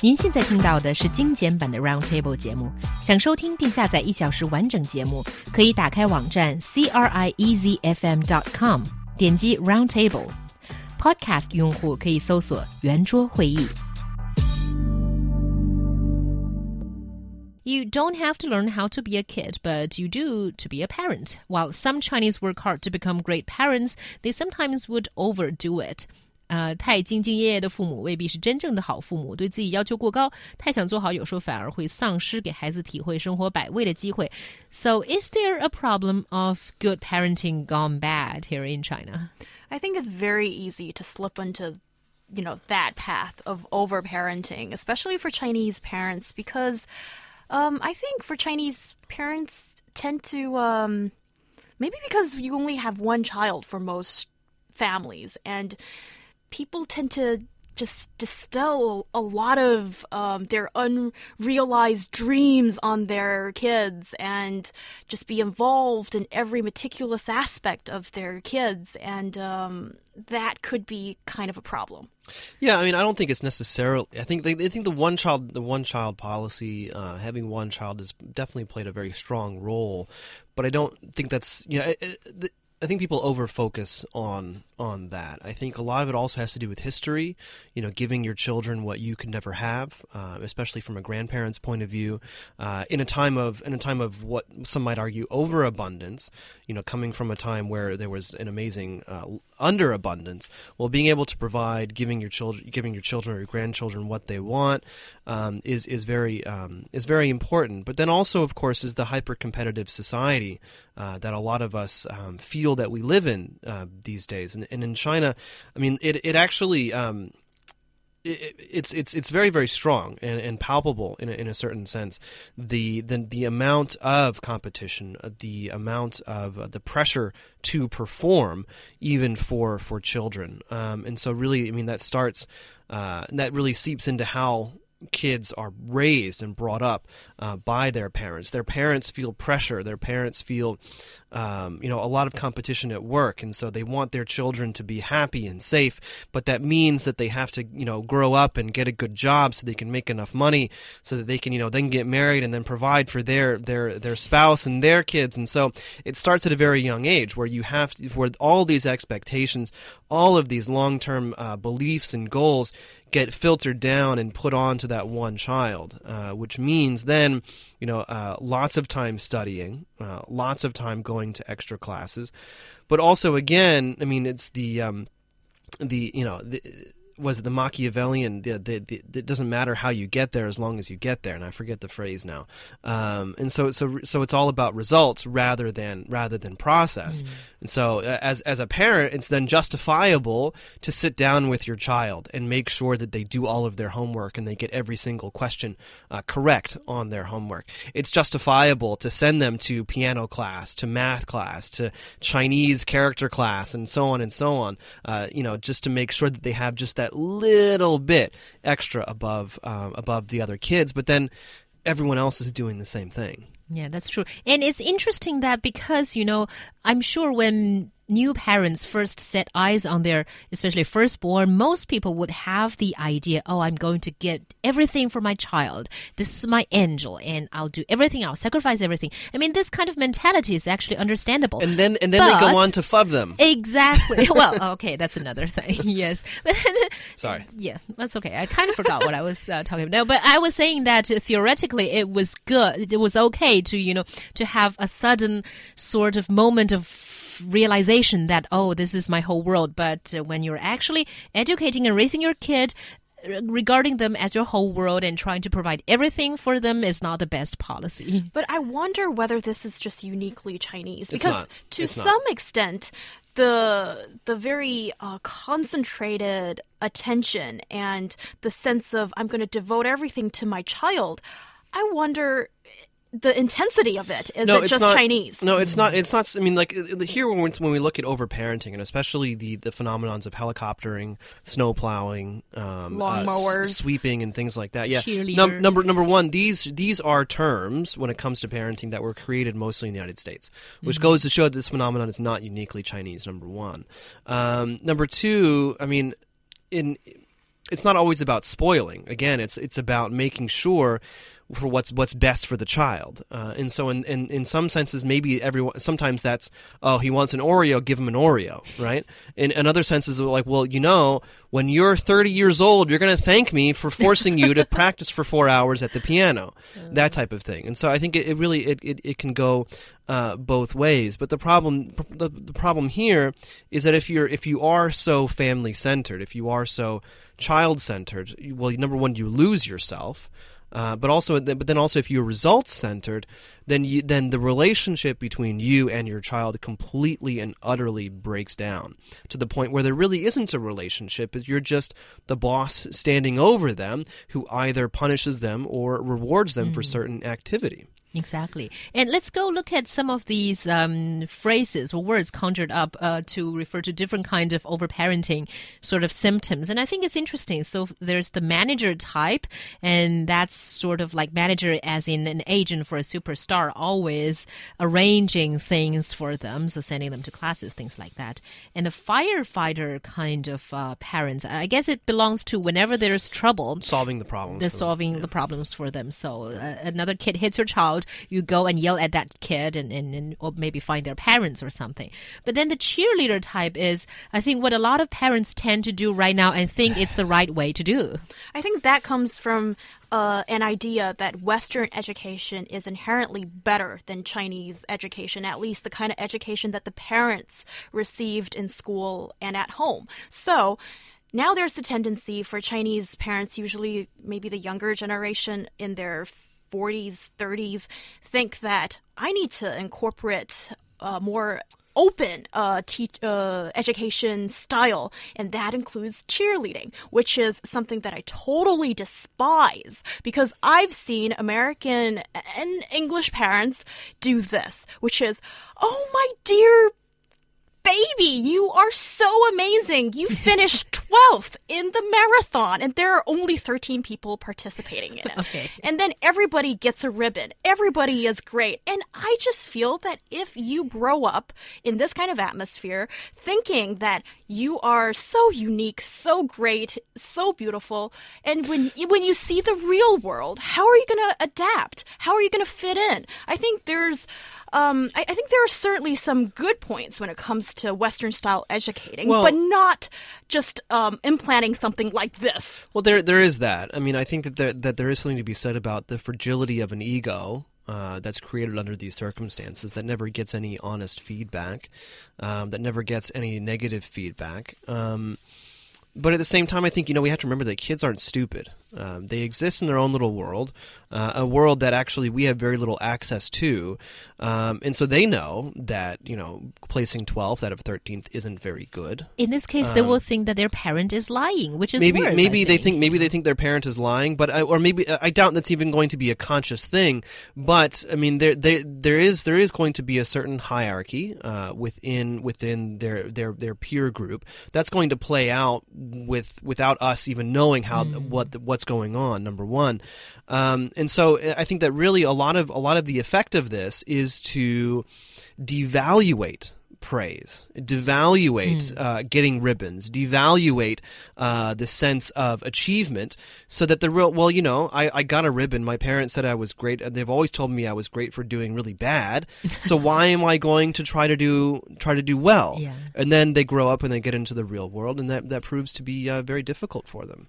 您现在听到的是精简版的 Roundtable 节目。想收听并下载一小时完整节目，可以打开网站 c r i e z f m dot com，点击 Roundtable。Podcast 用户可以搜索“圆桌会议”。You don't have to learn how to be a kid, but you do to be a parent. While some Chinese work hard to become great parents, they sometimes would overdo it. 呃，太兢兢业业的父母未必是真正的好父母，对自己要求过高，太想做好，有时候反而会丧失给孩子体会生活百味的机会。So, is there a problem of good parenting gone bad here in China? I think it's very easy to slip into you know that path of overparenting, especially for Chinese parents, because um, I think for Chinese parents tend to um, maybe because you only have one child for most families and people tend to just distill a lot of um, their unrealized dreams on their kids and just be involved in every meticulous aspect of their kids. And um, that could be kind of a problem. Yeah, I mean, I don't think it's necessarily. I think they, think the one child, the one child policy, uh, having one child has definitely played a very strong role. But I don't think that's you know. It, it, I think people over focus on on that. I think a lot of it also has to do with history. You know, giving your children what you could never have, uh, especially from a grandparent's point of view, uh, in a time of in a time of what some might argue overabundance. You know, coming from a time where there was an amazing uh, underabundance. Well, being able to provide, giving your children, giving your children or your grandchildren what they want, um, is is very um, is very important. But then also, of course, is the hyper competitive society uh, that a lot of us um, feel that we live in uh, these days. And, and, in China, I mean, it it actually. It, it's it's it's very very strong and, and palpable in a, in a certain sense. The, the the amount of competition, uh, the amount of uh, the pressure to perform, even for for children, um, and so really, I mean, that starts uh, that really seeps into how kids are raised and brought up uh, by their parents. Their parents feel pressure. Their parents feel, um, you know, a lot of competition at work, and so they want their children to be happy and safe. But that means that they have to, you know, grow up and get a good job so they can make enough money, so that they can, you know, then get married and then provide for their their their spouse and their kids. And so it starts at a very young age where you have to, where all these expectations, all of these long term uh, beliefs and goals get filtered down and put onto that one child, uh, which means then, you know, uh, lots of time studying, uh, lots of time going to extra classes, but also again, I mean, it's the um, the you know the was it the Machiavellian? The, the, the, it doesn't matter how you get there as long as you get there, and I forget the phrase now. Um, and so, so, so it's all about results rather than rather than process. Mm. And so, as as a parent, it's then justifiable to sit down with your child and make sure that they do all of their homework and they get every single question uh, correct on their homework. It's justifiable to send them to piano class, to math class, to Chinese character class, and so on and so on. Uh, you know, just to make sure that they have just that that little bit extra above um, above the other kids, but then everyone else is doing the same thing. Yeah, that's true. And it's interesting that because, you know, I'm sure when new parents first set eyes on their, especially firstborn, most people would have the idea, oh, I'm going to get everything for my child. This is my angel, and I'll do everything. I'll sacrifice everything. I mean, this kind of mentality is actually understandable. And then, and then but, they go on to fub them. Exactly. well, okay, that's another thing. yes. Sorry. Yeah, that's okay. I kind of forgot what I was uh, talking about. No, but I was saying that uh, theoretically it was good. It was okay to, you know, to have a sudden sort of moment of realization that, oh, this is my whole world. But uh, when you're actually educating and raising your kid, uh, regarding them as your whole world and trying to provide everything for them is not the best policy. But I wonder whether this is just uniquely Chinese because to it's some not. extent the the very uh, concentrated attention and the sense of I'm going to devote everything to my child. I wonder the intensity of it is no, it just not, Chinese? No, it's not. It's not. I mean, like here when we, when we look at overparenting and especially the the phenomenons of helicoptering, snow plowing, um, uh, sweeping, and things like that. Yeah, Num- number number one, these these are terms when it comes to parenting that were created mostly in the United States, which mm-hmm. goes to show that this phenomenon is not uniquely Chinese. Number one. Um, number two, I mean, in it's not always about spoiling. Again, it's it's about making sure for what's what's best for the child. Uh, and so, in, in in some senses, maybe everyone sometimes that's oh he wants an Oreo, give him an Oreo, right? In, in other senses, like well, you know, when you're 30 years old, you're going to thank me for forcing you to practice for four hours at the piano, mm. that type of thing. And so, I think it, it really it, it, it can go uh, both ways. But the problem the, the problem here is that if you're if you are so family centered, if you are so child centered, well, number one, you lose yourself. Uh, but also, but then also, if you're results centered, then you, then the relationship between you and your child completely and utterly breaks down to the point where there really isn't a relationship. You're just the boss standing over them, who either punishes them or rewards them mm. for certain activity. Exactly. And let's go look at some of these um, phrases or words conjured up uh, to refer to different kinds of overparenting sort of symptoms. And I think it's interesting. So there's the manager type, and that's sort of like manager as in an agent for a superstar, always arranging things for them, so sending them to classes, things like that. And the firefighter kind of uh, parents, I guess it belongs to whenever there's trouble, solving the problems, they're solving yeah. the problems for them. So uh, another kid hits your child you go and yell at that kid and, and, and or maybe find their parents or something. But then the cheerleader type is, I think, what a lot of parents tend to do right now and think it's the right way to do. I think that comes from uh, an idea that Western education is inherently better than Chinese education, at least the kind of education that the parents received in school and at home. So, now there's a tendency for Chinese parents, usually maybe the younger generation in their 40s, 30s think that I need to incorporate uh, more open uh, uh, education style, and that includes cheerleading, which is something that I totally despise because I've seen American and English parents do this, which is, oh my dear baby, you are so amazing. You finished 12th in the marathon, and there are only 13 people participating in it. Okay. And then everybody gets a ribbon. Everybody is great. And I just feel that if you grow up in this kind of atmosphere, thinking that you are so unique, so great, so beautiful, and when when you see the real world, how are you going to adapt? How are you going to fit in? I think there's um, I, I, think there are certainly some good points when it comes to Western style educating, well, but not just um, implanting something like this. Well, there there is that. I mean, I think that there, that there is something to be said about the fragility of an ego. Uh, that's created under these circumstances that never gets any honest feedback, um, that never gets any negative feedback. Um, but at the same time, I think you know we have to remember that kids aren't stupid. Um, they exist in their own little world, uh, a world that actually we have very little access to, um, and so they know that you know placing twelfth out of thirteenth isn't very good. In this case, um, they will think that their parent is lying, which is maybe worse, maybe think. they think maybe they think their parent is lying, but I, or maybe I doubt that's even going to be a conscious thing. But I mean, there there there is there is going to be a certain hierarchy uh, within within their their their peer group that's going to play out with without us even knowing how mm. what what what's going on. Number one, um, and so I think that really a lot of a lot of the effect of this is to devaluate praise, devaluate mm. uh, getting ribbons, devaluate uh, the sense of achievement, so that the real well, you know, I, I got a ribbon. My parents said I was great. They've always told me I was great for doing really bad. So why am I going to try to do try to do well? Yeah. And then they grow up and they get into the real world, and that that proves to be uh, very difficult for them.